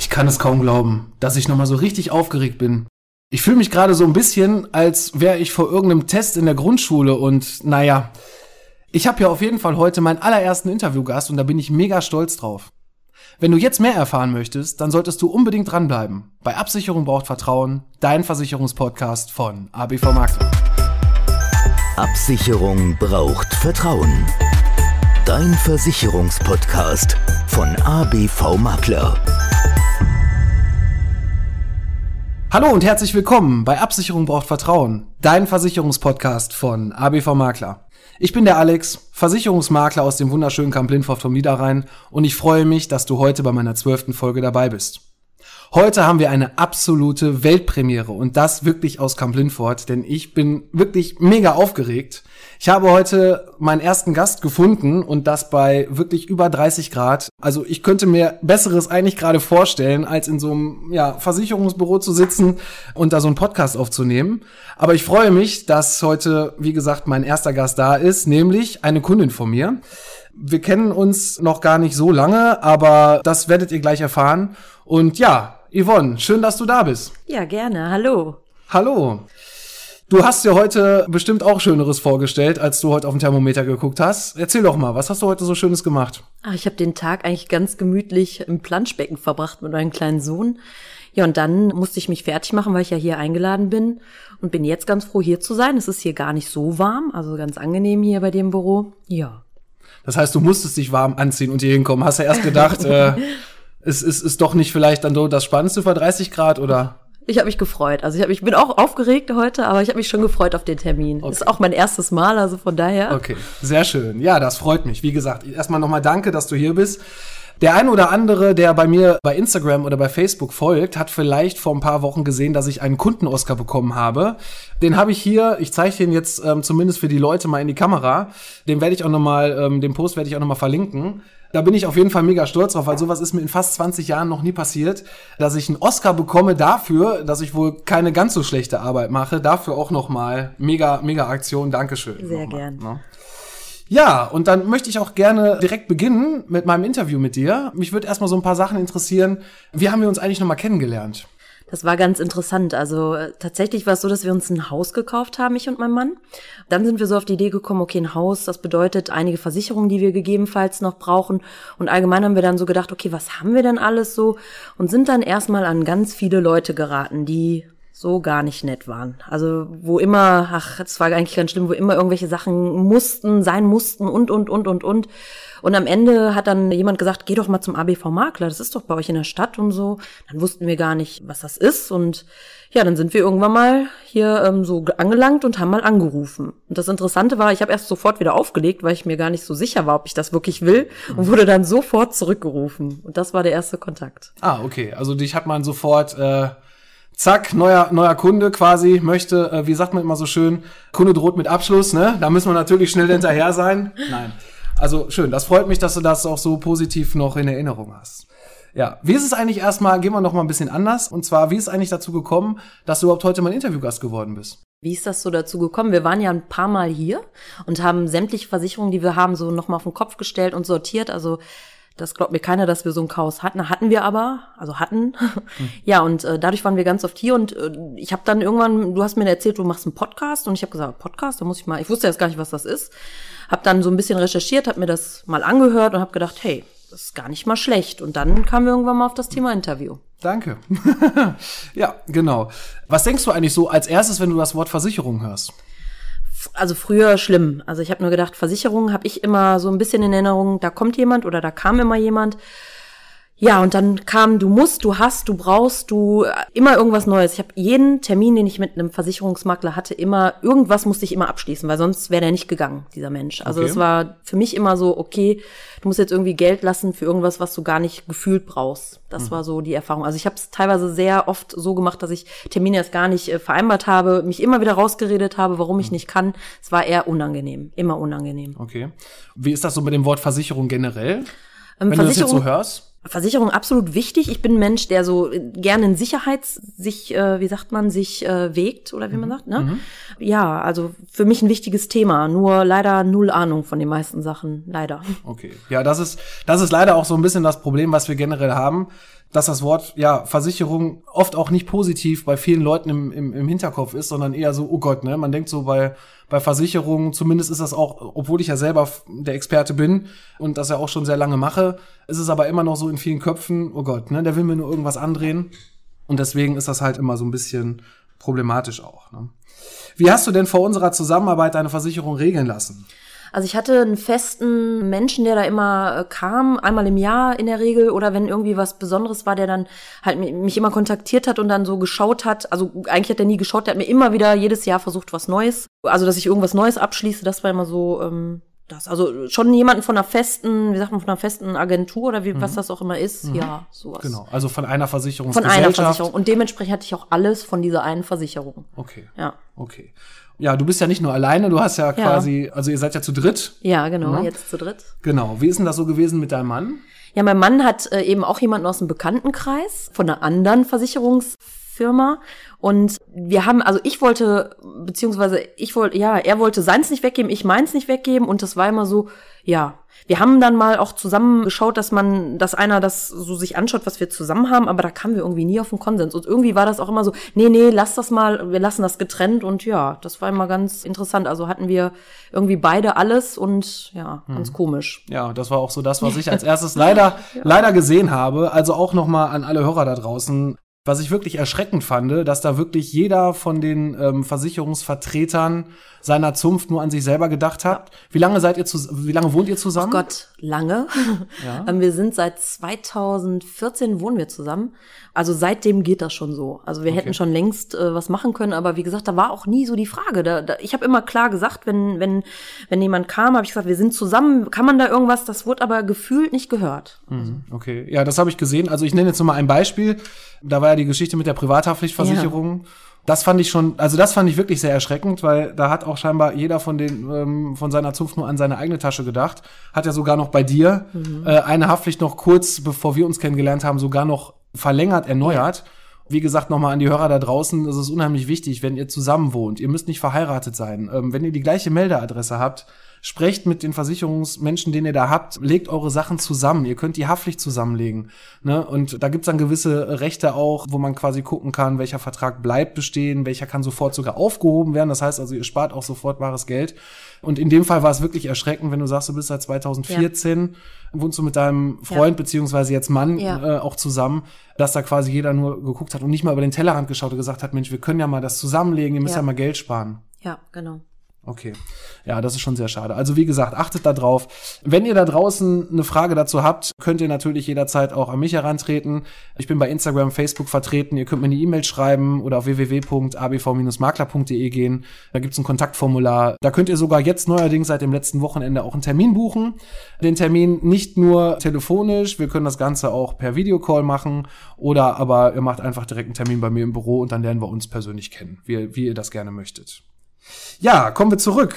Ich kann es kaum glauben, dass ich nochmal so richtig aufgeregt bin. Ich fühle mich gerade so ein bisschen, als wäre ich vor irgendeinem Test in der Grundschule und naja, ich habe ja auf jeden Fall heute meinen allerersten Interviewgast und da bin ich mega stolz drauf. Wenn du jetzt mehr erfahren möchtest, dann solltest du unbedingt dranbleiben. Bei Absicherung braucht Vertrauen, dein Versicherungspodcast von ABV Makler. Absicherung braucht Vertrauen. Dein Versicherungspodcast von ABV Makler. Hallo und herzlich willkommen bei Absicherung braucht Vertrauen, dein Versicherungspodcast von ABV Makler. Ich bin der Alex, Versicherungsmakler aus dem wunderschönen Kamp Lindorf vom Niederrhein und ich freue mich, dass du heute bei meiner zwölften Folge dabei bist. Heute haben wir eine absolute Weltpremiere und das wirklich aus Kamp Lindfort, denn ich bin wirklich mega aufgeregt. Ich habe heute meinen ersten Gast gefunden und das bei wirklich über 30 Grad. Also ich könnte mir Besseres eigentlich gerade vorstellen, als in so einem ja, Versicherungsbüro zu sitzen und da so einen Podcast aufzunehmen. Aber ich freue mich, dass heute, wie gesagt, mein erster Gast da ist, nämlich eine Kundin von mir. Wir kennen uns noch gar nicht so lange, aber das werdet ihr gleich erfahren. Und ja, Yvonne, schön, dass du da bist. Ja, gerne. Hallo. Hallo. Du hast dir heute bestimmt auch Schöneres vorgestellt, als du heute auf den Thermometer geguckt hast. Erzähl doch mal, was hast du heute so Schönes gemacht? Ach, ich habe den Tag eigentlich ganz gemütlich im Planschbecken verbracht mit meinem kleinen Sohn. Ja, und dann musste ich mich fertig machen, weil ich ja hier eingeladen bin und bin jetzt ganz froh, hier zu sein. Es ist hier gar nicht so warm, also ganz angenehm hier bei dem Büro. Ja. Das heißt, du musstest dich warm anziehen und hier hinkommen. Hast ja erst gedacht, äh, es ist, ist doch nicht vielleicht dann so das Spannendste vor 30 Grad, oder? Ich habe mich gefreut. Also ich, hab, ich bin auch aufgeregt heute, aber ich habe mich schon gefreut auf den Termin. Okay. Ist auch mein erstes Mal, also von daher. Okay, sehr schön. Ja, das freut mich. Wie gesagt, erstmal nochmal danke, dass du hier bist. Der ein oder andere, der bei mir bei Instagram oder bei Facebook folgt, hat vielleicht vor ein paar Wochen gesehen, dass ich einen Kunden-Oscar bekommen habe. Den habe ich hier, ich zeige den jetzt ähm, zumindest für die Leute mal in die Kamera. Den werde ich auch nochmal, ähm, den Post werde ich auch nochmal verlinken. Da bin ich auf jeden Fall mega stolz drauf, weil sowas ist mir in fast 20 Jahren noch nie passiert, dass ich einen Oscar bekomme dafür, dass ich wohl keine ganz so schlechte Arbeit mache. Dafür auch nochmal mega, mega Aktion. Dankeschön. Sehr gern. Ne? Ja, und dann möchte ich auch gerne direkt beginnen mit meinem Interview mit dir. Mich würde erstmal so ein paar Sachen interessieren. Wie haben wir uns eigentlich nochmal kennengelernt? Das war ganz interessant. Also äh, tatsächlich war es so, dass wir uns ein Haus gekauft haben, ich und mein Mann. Dann sind wir so auf die Idee gekommen, okay, ein Haus, das bedeutet einige Versicherungen, die wir gegebenenfalls noch brauchen. Und allgemein haben wir dann so gedacht, okay, was haben wir denn alles so? Und sind dann erstmal an ganz viele Leute geraten, die so gar nicht nett waren. Also wo immer, ach, es war eigentlich ganz schlimm, wo immer irgendwelche Sachen mussten, sein mussten und, und, und, und, und. Und am Ende hat dann jemand gesagt, geh doch mal zum ABV Makler, das ist doch bei euch in der Stadt und so. Dann wussten wir gar nicht, was das ist. Und ja, dann sind wir irgendwann mal hier ähm, so angelangt und haben mal angerufen. Und das Interessante war, ich habe erst sofort wieder aufgelegt, weil ich mir gar nicht so sicher war, ob ich das wirklich will und wurde dann sofort zurückgerufen. Und das war der erste Kontakt. Ah, okay. Also dich hat man sofort. Äh zack, neuer, neuer Kunde quasi möchte, äh, wie sagt man immer so schön, Kunde droht mit Abschluss, ne? Da müssen wir natürlich schnell hinterher sein. Nein. Also schön, das freut mich, dass du das auch so positiv noch in Erinnerung hast. Ja, wie ist es eigentlich erstmal, gehen wir noch mal ein bisschen anders. Und zwar, wie ist es eigentlich dazu gekommen, dass du überhaupt heute mein Interviewgast geworden bist? Wie ist das so dazu gekommen? Wir waren ja ein paar Mal hier und haben sämtliche Versicherungen, die wir haben, so nochmal auf den Kopf gestellt und sortiert. Also das glaubt mir keiner, dass wir so ein Chaos hatten. Hatten wir aber, also hatten. Ja, und äh, dadurch waren wir ganz oft hier und äh, ich habe dann irgendwann, du hast mir erzählt, du machst einen Podcast und ich habe gesagt, Podcast, da muss ich mal, ich wusste jetzt gar nicht, was das ist. Hab dann so ein bisschen recherchiert, habe mir das mal angehört und habe gedacht, hey, das ist gar nicht mal schlecht. Und dann kamen wir irgendwann mal auf das Thema Interview. Danke. ja, genau. Was denkst du eigentlich so als erstes, wenn du das Wort Versicherung hörst? Also früher schlimm. Also ich habe nur gedacht, Versicherungen habe ich immer so ein bisschen in Erinnerung, da kommt jemand oder da kam immer jemand. Ja, und dann kam, du musst, du hast, du brauchst, du immer irgendwas Neues. Ich habe jeden Termin, den ich mit einem Versicherungsmakler hatte, immer irgendwas musste ich immer abschließen, weil sonst wäre der nicht gegangen, dieser Mensch. Also es war für mich immer so, okay, du musst jetzt irgendwie Geld lassen für irgendwas, was du gar nicht gefühlt brauchst. Das mhm. war so die Erfahrung. Also ich habe es teilweise sehr oft so gemacht, dass ich Termine erst gar nicht äh, vereinbart habe, mich immer wieder rausgeredet habe, warum mhm. ich nicht kann. Es war eher unangenehm, immer unangenehm. Okay. Wie ist das so mit dem Wort Versicherung generell? Ähm, Wenn du das jetzt so hörst? Versicherung absolut wichtig. Ich bin ein Mensch, der so gerne in Sicherheit sich, äh, wie sagt man, sich äh, wägt oder wie man mhm. sagt. Ne? Mhm. Ja, also für mich ein wichtiges Thema. Nur leider null Ahnung von den meisten Sachen, leider. Okay, ja, das ist das ist leider auch so ein bisschen das Problem, was wir generell haben dass das Wort ja Versicherung oft auch nicht positiv bei vielen Leuten im, im, im Hinterkopf ist, sondern eher so, oh Gott, ne? Man denkt so bei, bei Versicherungen, zumindest ist das auch, obwohl ich ja selber der Experte bin und das ja auch schon sehr lange mache, ist es aber immer noch so in vielen Köpfen, oh Gott, ne? Der will mir nur irgendwas andrehen. Und deswegen ist das halt immer so ein bisschen problematisch auch. Ne? Wie hast du denn vor unserer Zusammenarbeit deine Versicherung regeln lassen? Also ich hatte einen festen Menschen, der da immer äh, kam, einmal im Jahr in der Regel oder wenn irgendwie was Besonderes war, der dann halt mich immer kontaktiert hat und dann so geschaut hat. Also eigentlich hat er nie geschaut, der hat mir immer wieder jedes Jahr versucht, was Neues. Also dass ich irgendwas Neues abschließe, das war immer so ähm, das. Also schon jemanden von einer festen, wie sagt man, von einer festen Agentur oder wie, mhm. was das auch immer ist. Mhm. Ja, sowas. Genau, also von einer Versicherung. Von einer Versicherung. Und dementsprechend hatte ich auch alles von dieser einen Versicherung. Okay. Ja. Okay. Ja, du bist ja nicht nur alleine, du hast ja, ja. quasi, also ihr seid ja zu dritt. Ja, genau, ja. jetzt zu dritt. Genau. Wie ist denn das so gewesen mit deinem Mann? Ja, mein Mann hat äh, eben auch jemanden aus dem Bekanntenkreis von einer anderen Versicherungsfirma und wir haben, also ich wollte, beziehungsweise ich wollte, ja, er wollte seins nicht weggeben, ich meins nicht weggeben und das war immer so, ja. Wir haben dann mal auch zusammen geschaut, dass man, dass einer das so sich anschaut, was wir zusammen haben, aber da kamen wir irgendwie nie auf den Konsens. Und irgendwie war das auch immer so, nee, nee, lass das mal, wir lassen das getrennt und ja, das war immer ganz interessant. Also hatten wir irgendwie beide alles und ja, ganz hm. komisch. Ja, das war auch so das, was ich als erstes leider, ja. leider gesehen habe. Also auch nochmal an alle Hörer da draußen. Was ich wirklich erschreckend fand, dass da wirklich jeder von den ähm, Versicherungsvertretern seiner Zunft nur an sich selber gedacht hat. Wie lange seid ihr wie lange wohnt ihr zusammen? Oh Gott, lange. Ja. Ähm, wir sind seit 2014 wohnen wir zusammen. Also seitdem geht das schon so. Also wir okay. hätten schon längst äh, was machen können, aber wie gesagt, da war auch nie so die Frage. Da, da, ich habe immer klar gesagt, wenn wenn wenn jemand kam, habe ich gesagt, wir sind zusammen. Kann man da irgendwas? Das wurde aber gefühlt nicht gehört. Mhm, okay, ja, das habe ich gesehen. Also ich nenne jetzt noch mal ein Beispiel. Da war ja die Geschichte mit der Privathaftpflichtversicherung. Ja. Das fand ich schon, also das fand ich wirklich sehr erschreckend, weil da hat auch scheinbar jeder von den ähm, von seiner Zunft nur an seine eigene Tasche gedacht. Hat ja sogar noch bei dir mhm. äh, eine Haftpflicht noch kurz, bevor wir uns kennengelernt haben, sogar noch verlängert, erneuert. Wie gesagt, nochmal an die Hörer da draußen, das ist unheimlich wichtig, wenn ihr zusammen wohnt. Ihr müsst nicht verheiratet sein. Ähm, wenn ihr die gleiche Meldeadresse habt, sprecht mit den Versicherungsmenschen, den ihr da habt, legt eure Sachen zusammen. Ihr könnt die Haftpflicht zusammenlegen. Ne? Und da gibt's dann gewisse Rechte auch, wo man quasi gucken kann, welcher Vertrag bleibt bestehen, welcher kann sofort sogar aufgehoben werden. Das heißt also, ihr spart auch sofort wahres Geld. Und in dem Fall war es wirklich erschreckend, wenn du sagst, du bist seit 2014, ja. wohnst du mit deinem Freund ja. beziehungsweise jetzt Mann ja. äh, auch zusammen, dass da quasi jeder nur geguckt hat und nicht mal über den Tellerrand geschaut und gesagt hat, Mensch, wir können ja mal das zusammenlegen, ihr müsst ja, ja mal Geld sparen. Ja, genau. Okay. Ja, das ist schon sehr schade. Also wie gesagt, achtet da drauf. Wenn ihr da draußen eine Frage dazu habt, könnt ihr natürlich jederzeit auch an mich herantreten. Ich bin bei Instagram, Facebook vertreten. Ihr könnt mir eine E-Mail schreiben oder auf www.abv-makler.de gehen. Da gibt's ein Kontaktformular. Da könnt ihr sogar jetzt neuerdings seit dem letzten Wochenende auch einen Termin buchen. Den Termin nicht nur telefonisch, wir können das Ganze auch per Videocall machen oder aber ihr macht einfach direkt einen Termin bei mir im Büro und dann lernen wir uns persönlich kennen, wie, wie ihr das gerne möchtet. Ja, kommen wir zurück.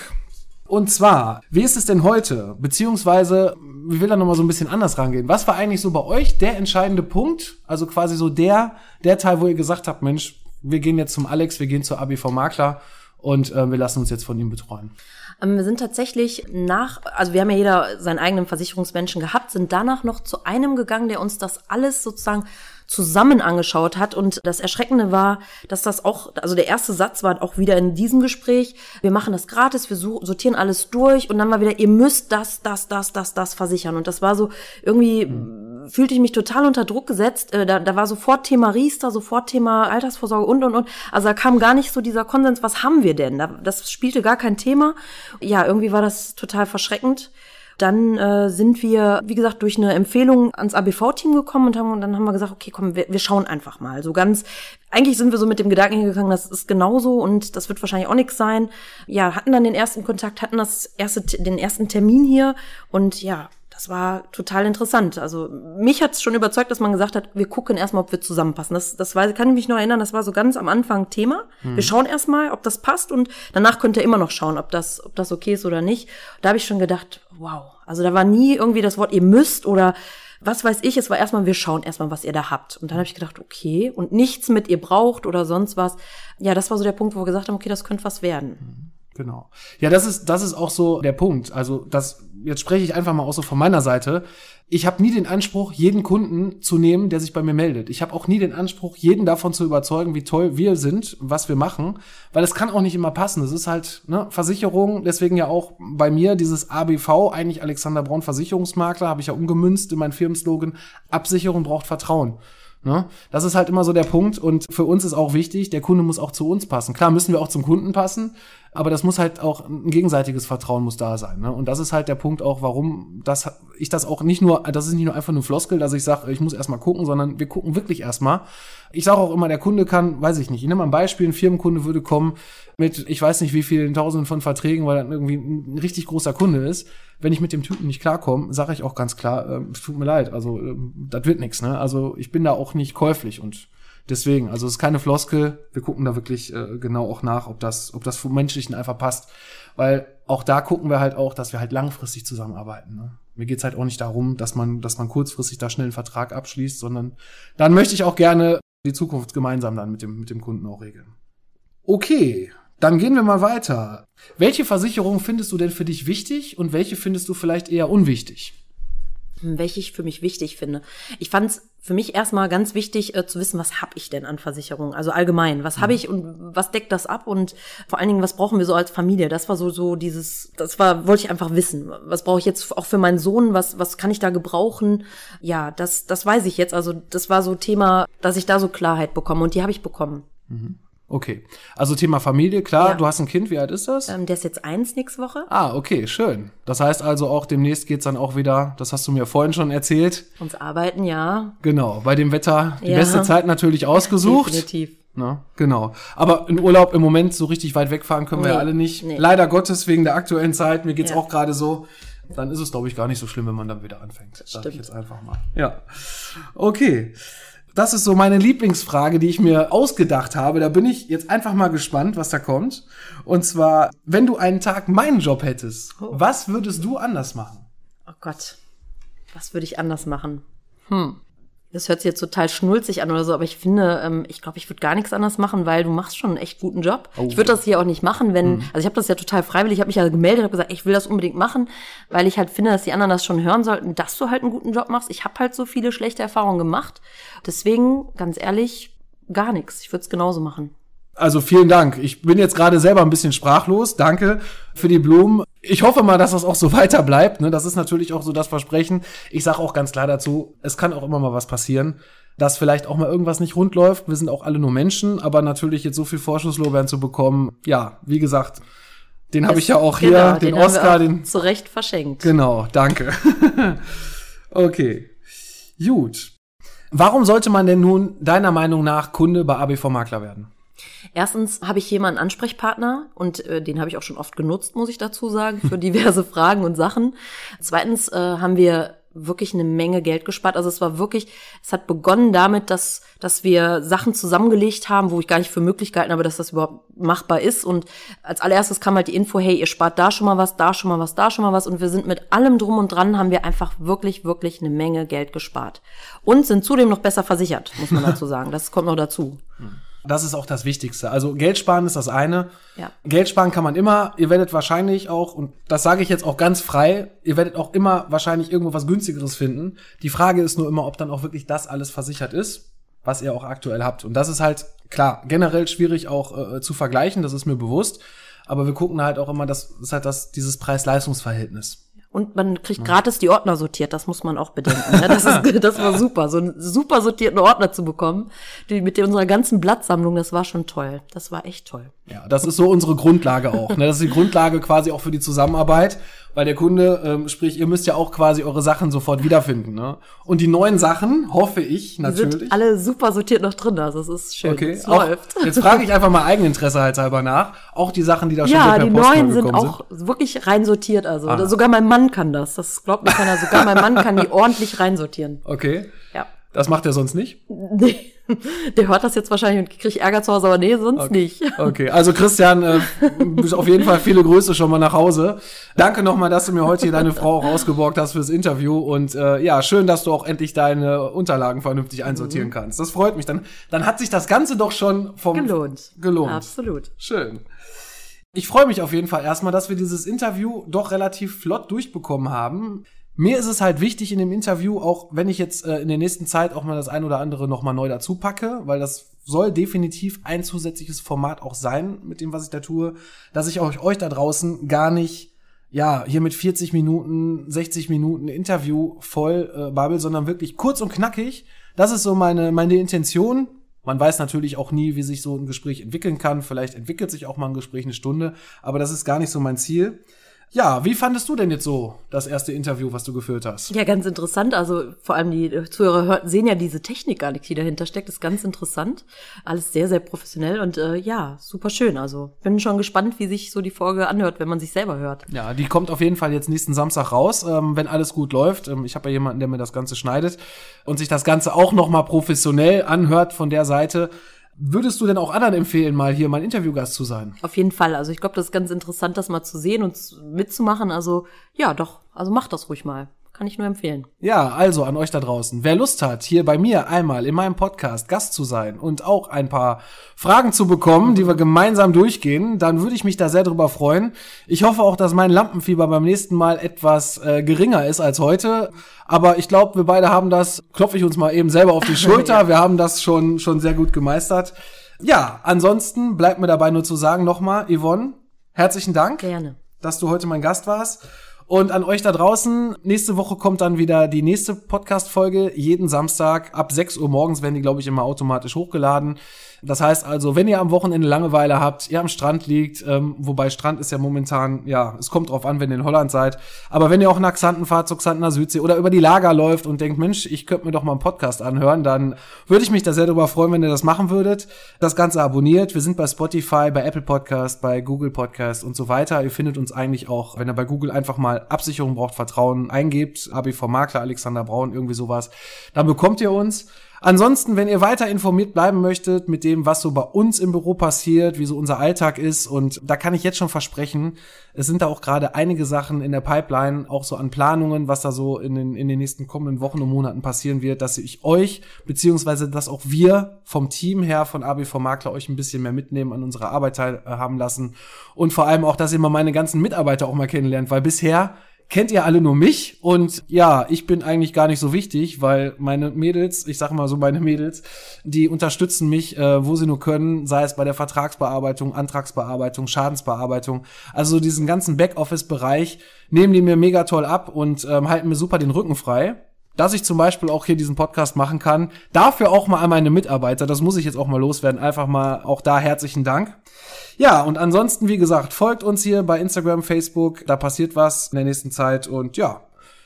Und zwar, wie ist es denn heute? Beziehungsweise, wie will da nochmal so ein bisschen anders rangehen? Was war eigentlich so bei euch der entscheidende Punkt? Also quasi so der, der Teil, wo ihr gesagt habt, Mensch, wir gehen jetzt zum Alex, wir gehen zur ABV Makler und äh, wir lassen uns jetzt von ihm betreuen. Ähm, wir sind tatsächlich nach, also wir haben ja jeder seinen eigenen Versicherungsmenschen gehabt, sind danach noch zu einem gegangen, der uns das alles sozusagen zusammen angeschaut hat. Und das Erschreckende war, dass das auch, also der erste Satz war auch wieder in diesem Gespräch, wir machen das gratis, wir sortieren alles durch und dann war wieder, ihr müsst das, das, das, das, das versichern. Und das war so, irgendwie fühlte ich mich total unter Druck gesetzt. Äh, da, da war sofort Thema Riester, sofort Thema Altersvorsorge und, und, und. Also da kam gar nicht so dieser Konsens, was haben wir denn? Das spielte gar kein Thema. Ja, irgendwie war das total verschreckend. Dann äh, sind wir, wie gesagt, durch eine Empfehlung ans ABV-Team gekommen und, haben, und dann haben wir gesagt, okay, komm, wir, wir schauen einfach mal. So ganz, eigentlich sind wir so mit dem Gedanken hingegangen, das ist genauso und das wird wahrscheinlich auch nichts sein. Ja, hatten dann den ersten Kontakt, hatten das erste, den ersten Termin hier und ja, das war total interessant. Also mich hat es schon überzeugt, dass man gesagt hat, wir gucken erstmal, ob wir zusammenpassen. Das, das war, kann ich mich noch erinnern, das war so ganz am Anfang Thema. Mhm. Wir schauen erstmal, ob das passt und danach könnt ihr immer noch schauen, ob das, ob das okay ist oder nicht. Da habe ich schon gedacht, wow. Also da war nie irgendwie das Wort, ihr müsst oder was weiß ich, es war erstmal, wir schauen erstmal, was ihr da habt. Und dann habe ich gedacht, okay, und nichts mit ihr braucht oder sonst was. Ja, das war so der Punkt, wo wir gesagt haben, okay, das könnte was werden. Genau. Ja, das ist, das ist auch so der Punkt. Also, das, jetzt spreche ich einfach mal auch so von meiner Seite. Ich habe nie den Anspruch, jeden Kunden zu nehmen, der sich bei mir meldet. Ich habe auch nie den Anspruch, jeden davon zu überzeugen, wie toll wir sind, was wir machen, weil es kann auch nicht immer passen. Es ist halt ne, Versicherung, deswegen ja auch bei mir dieses ABV, eigentlich Alexander Braun Versicherungsmakler, habe ich ja umgemünzt in meinen Firmenslogan, Absicherung braucht Vertrauen. Ne? Das ist halt immer so der Punkt und für uns ist auch wichtig, der Kunde muss auch zu uns passen. Klar müssen wir auch zum Kunden passen, aber das muss halt auch ein gegenseitiges Vertrauen muss da sein. Ne? Und das ist halt der Punkt auch, warum das, ich das auch nicht nur, das ist nicht nur einfach nur Floskel, dass ich sage, ich muss erstmal gucken, sondern wir gucken wirklich erstmal. Ich sage auch immer, der Kunde kann, weiß ich nicht, ich nehme mal ein Beispiel, ein Firmenkunde würde kommen mit, ich weiß nicht wie vielen Tausenden von Verträgen, weil er irgendwie ein richtig großer Kunde ist. Wenn ich mit dem Typen nicht klarkomme, sage ich auch ganz klar, äh, es tut mir leid, also äh, das wird nichts. Ne? Also ich bin da auch nicht käuflich und Deswegen, also es ist keine Floskel. Wir gucken da wirklich äh, genau auch nach, ob das, ob das vom Menschlichen einfach passt. Weil auch da gucken wir halt auch, dass wir halt langfristig zusammenarbeiten. Ne? Mir geht's halt auch nicht darum, dass man, dass man kurzfristig da schnell einen Vertrag abschließt, sondern dann möchte ich auch gerne die Zukunft gemeinsam dann mit dem, mit dem Kunden auch regeln. Okay, dann gehen wir mal weiter. Welche Versicherung findest du denn für dich wichtig und welche findest du vielleicht eher unwichtig? Welche ich für mich wichtig finde. Ich fand es für mich erstmal ganz wichtig äh, zu wissen, was habe ich denn an Versicherungen? Also allgemein, was habe mhm. ich und was deckt das ab und vor allen Dingen, was brauchen wir so als Familie? Das war so so dieses, das war wollte ich einfach wissen. Was brauche ich jetzt auch für meinen Sohn? Was was kann ich da gebrauchen? Ja, das das weiß ich jetzt. Also das war so Thema, dass ich da so Klarheit bekomme und die habe ich bekommen. Mhm. Okay. Also Thema Familie, klar, ja. du hast ein Kind, wie alt ist das? Ähm, der ist jetzt eins nächste Woche. Ah, okay, schön. Das heißt also auch demnächst geht's dann auch wieder, das hast du mir vorhin schon erzählt. Uns arbeiten, ja. Genau, bei dem Wetter die ja. beste Zeit natürlich ausgesucht. Definitiv. Na, genau. Aber in Urlaub im Moment so richtig weit wegfahren können nee, wir ja alle nicht. Nee. Leider Gottes wegen der aktuellen Zeit. Mir geht's ja. auch gerade so. Dann ist es, glaube ich, gar nicht so schlimm, wenn man dann wieder anfängt. Sag ich jetzt einfach mal. Ja. Okay. Das ist so meine Lieblingsfrage, die ich mir ausgedacht habe. Da bin ich jetzt einfach mal gespannt, was da kommt. Und zwar, wenn du einen Tag meinen Job hättest, oh. was würdest du anders machen? Oh Gott, was würde ich anders machen? Hm das hört sich jetzt total schnulzig an oder so, aber ich finde, ähm, ich glaube, ich würde gar nichts anders machen, weil du machst schon einen echt guten Job. Oh. Ich würde das hier auch nicht machen, wenn, mhm. also ich habe das ja total freiwillig, ich habe mich ja gemeldet, habe gesagt, ich will das unbedingt machen, weil ich halt finde, dass die anderen das schon hören sollten, dass du halt einen guten Job machst. Ich habe halt so viele schlechte Erfahrungen gemacht. Deswegen, ganz ehrlich, gar nichts. Ich würde es genauso machen. Also vielen Dank. Ich bin jetzt gerade selber ein bisschen sprachlos. Danke für die Blumen. Ich hoffe mal, dass das auch so weiter bleibt. Ne? Das ist natürlich auch so das Versprechen. Ich sage auch ganz klar dazu, es kann auch immer mal was passieren, dass vielleicht auch mal irgendwas nicht rund läuft. Wir sind auch alle nur Menschen, aber natürlich jetzt so viel Vorschusslorbeeren zu bekommen, ja, wie gesagt, den habe ich ja auch hier, genau, den, den Oscar, den zu Recht verschenkt. Genau, danke. okay, gut. Warum sollte man denn nun deiner Meinung nach Kunde bei ABV Makler werden? Erstens habe ich hier mal einen Ansprechpartner und äh, den habe ich auch schon oft genutzt, muss ich dazu sagen, für diverse Fragen und Sachen. Zweitens äh, haben wir wirklich eine Menge Geld gespart. Also es war wirklich, es hat begonnen damit, dass, dass wir Sachen zusammengelegt haben, wo ich gar nicht für möglich gehalten habe, dass das überhaupt machbar ist. Und als allererstes kam halt die Info, hey, ihr spart da schon mal was, da schon mal was, da schon mal was. Und wir sind mit allem drum und dran, haben wir einfach wirklich, wirklich eine Menge Geld gespart. Und sind zudem noch besser versichert, muss man dazu sagen. Das kommt noch dazu. Das ist auch das Wichtigste. Also Geld sparen ist das eine. Ja. Geld sparen kann man immer. Ihr werdet wahrscheinlich auch, und das sage ich jetzt auch ganz frei, ihr werdet auch immer wahrscheinlich irgendwo was günstigeres finden. Die Frage ist nur immer, ob dann auch wirklich das alles versichert ist, was ihr auch aktuell habt. Und das ist halt klar generell schwierig auch äh, zu vergleichen. Das ist mir bewusst. Aber wir gucken halt auch immer, das ist halt das dieses Preis-Leistungs-Verhältnis. Und man kriegt ja. gratis die Ordner sortiert, das muss man auch bedenken. Ne? Das, ist, das war super, so einen super sortierten Ordner zu bekommen. Die, mit unserer ganzen Blattsammlung, das war schon toll. Das war echt toll. Ja, das ist so unsere Grundlage auch. Ne? Das ist die Grundlage quasi auch für die Zusammenarbeit weil der Kunde, ähm, sprich, ihr müsst ja auch quasi eure Sachen sofort wiederfinden. Ne? Und die neuen Sachen, hoffe ich natürlich. Die sind alle super sortiert noch drin, also es ist schön. Okay, es auch, läuft. Jetzt frage ich einfach mal Eigeninteresse halt halber nach. Auch die Sachen, die da schon ja, per die neuen sind auch sind. wirklich reinsortiert. Also Aha. sogar mein Mann kann das. Das glaubt mir keiner. Sogar mein Mann kann die ordentlich reinsortieren. Okay. Ja. Das macht er sonst nicht? Nee. Der hört das jetzt wahrscheinlich und kriegt Ärger zu Hause, aber nee, sonst okay. nicht. Okay, also Christian, äh, auf jeden Fall viele Grüße schon mal nach Hause. Danke nochmal, dass du mir heute hier deine Frau rausgeborgt hast fürs Interview und äh, ja, schön, dass du auch endlich deine Unterlagen vernünftig einsortieren mhm. kannst. Das freut mich. Dann, dann hat sich das Ganze doch schon vom gelohnt. Gelohnt. Absolut. Schön. Ich freue mich auf jeden Fall erstmal, dass wir dieses Interview doch relativ flott durchbekommen haben. Mir ist es halt wichtig in dem Interview, auch wenn ich jetzt äh, in der nächsten Zeit auch mal das ein oder andere nochmal neu dazu packe, weil das soll definitiv ein zusätzliches Format auch sein mit dem, was ich da tue, dass ich euch, euch da draußen gar nicht ja, hier mit 40 Minuten, 60 Minuten Interview voll äh, babbel, sondern wirklich kurz und knackig. Das ist so meine, meine Intention. Man weiß natürlich auch nie, wie sich so ein Gespräch entwickeln kann. Vielleicht entwickelt sich auch mal ein Gespräch eine Stunde, aber das ist gar nicht so mein Ziel. Ja, wie fandest du denn jetzt so das erste Interview, was du geführt hast? Ja, ganz interessant. Also vor allem die Zuhörer hört, sehen ja diese Technik gar nicht, die dahinter steckt. Das ist ganz interessant. Alles sehr, sehr professionell und äh, ja, super schön. Also bin schon gespannt, wie sich so die Folge anhört, wenn man sich selber hört. Ja, die kommt auf jeden Fall jetzt nächsten Samstag raus, ähm, wenn alles gut läuft. Ähm, ich habe ja jemanden, der mir das Ganze schneidet und sich das Ganze auch noch mal professionell anhört von der Seite. Würdest du denn auch anderen empfehlen, mal hier mein Interviewgast zu sein? Auf jeden Fall. Also ich glaube, das ist ganz interessant, das mal zu sehen und mitzumachen. Also ja, doch. Also mach das ruhig mal. Kann ich nur empfehlen. Ja, also an euch da draußen. Wer Lust hat, hier bei mir einmal in meinem Podcast Gast zu sein und auch ein paar Fragen zu bekommen, die wir gemeinsam durchgehen, dann würde ich mich da sehr drüber freuen. Ich hoffe auch, dass mein Lampenfieber beim nächsten Mal etwas äh, geringer ist als heute. Aber ich glaube, wir beide haben das, klopfe ich uns mal eben selber auf die Schulter. ja. Wir haben das schon, schon sehr gut gemeistert. Ja, ansonsten bleibt mir dabei nur zu sagen nochmal, Yvonne, herzlichen Dank. Gerne. Dass du heute mein Gast warst. Und an euch da draußen, nächste Woche kommt dann wieder die nächste Podcast-Folge. Jeden Samstag ab 6 Uhr morgens werden die, glaube ich, immer automatisch hochgeladen. Das heißt also, wenn ihr am Wochenende Langeweile habt, ihr am Strand liegt, ähm, wobei Strand ist ja momentan, ja, es kommt drauf an, wenn ihr in Holland seid, aber wenn ihr auch nach Xanten fahrt, zu Xantener Südsee oder über die Lager läuft und denkt, Mensch, ich könnte mir doch mal einen Podcast anhören, dann würde ich mich da sehr darüber freuen, wenn ihr das machen würdet. Das Ganze abonniert. Wir sind bei Spotify, bei Apple Podcast, bei Google Podcast und so weiter. Ihr findet uns eigentlich auch, wenn ihr bei Google einfach mal Absicherung braucht, Vertrauen eingebt, ABV Makler, Alexander Braun, irgendwie sowas, dann bekommt ihr uns. Ansonsten, wenn ihr weiter informiert bleiben möchtet mit dem, was so bei uns im Büro passiert, wie so unser Alltag ist, und da kann ich jetzt schon versprechen, es sind da auch gerade einige Sachen in der Pipeline, auch so an Planungen, was da so in den, in den nächsten kommenden Wochen und Monaten passieren wird, dass ich euch, beziehungsweise dass auch wir vom Team her von ABV Makler euch ein bisschen mehr mitnehmen, an unserer Arbeit teilhaben lassen. Und vor allem auch, dass ihr mal meine ganzen Mitarbeiter auch mal kennenlernt, weil bisher kennt ihr alle nur mich. Und ja, ich bin eigentlich gar nicht so wichtig, weil meine Mädels, ich sage mal so meine Mädels, die unterstützen mich, äh, wo sie nur können, sei es bei der Vertragsbearbeitung, Antragsbearbeitung, Schadensbearbeitung, also diesen ganzen Backoffice-Bereich nehmen die mir mega toll ab und ähm, halten mir super den Rücken frei dass ich zum Beispiel auch hier diesen Podcast machen kann. Dafür auch mal an meine Mitarbeiter, das muss ich jetzt auch mal loswerden. Einfach mal auch da herzlichen Dank. Ja, und ansonsten, wie gesagt, folgt uns hier bei Instagram, Facebook, da passiert was in der nächsten Zeit und ja,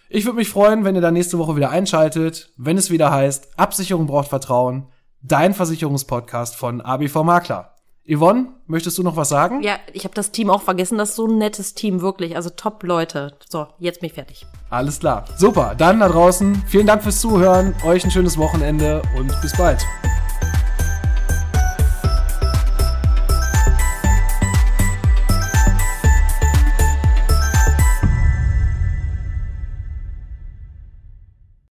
ich würde mich freuen, wenn ihr da nächste Woche wieder einschaltet, wenn es wieder heißt, Absicherung braucht Vertrauen, dein Versicherungspodcast von ABV Makler. Yvonne, möchtest du noch was sagen? Ja, ich habe das Team auch vergessen. Das ist so ein nettes Team, wirklich. Also top Leute. So, jetzt bin ich fertig. Alles klar. Super. Dann da draußen, vielen Dank fürs Zuhören. Euch ein schönes Wochenende und bis bald.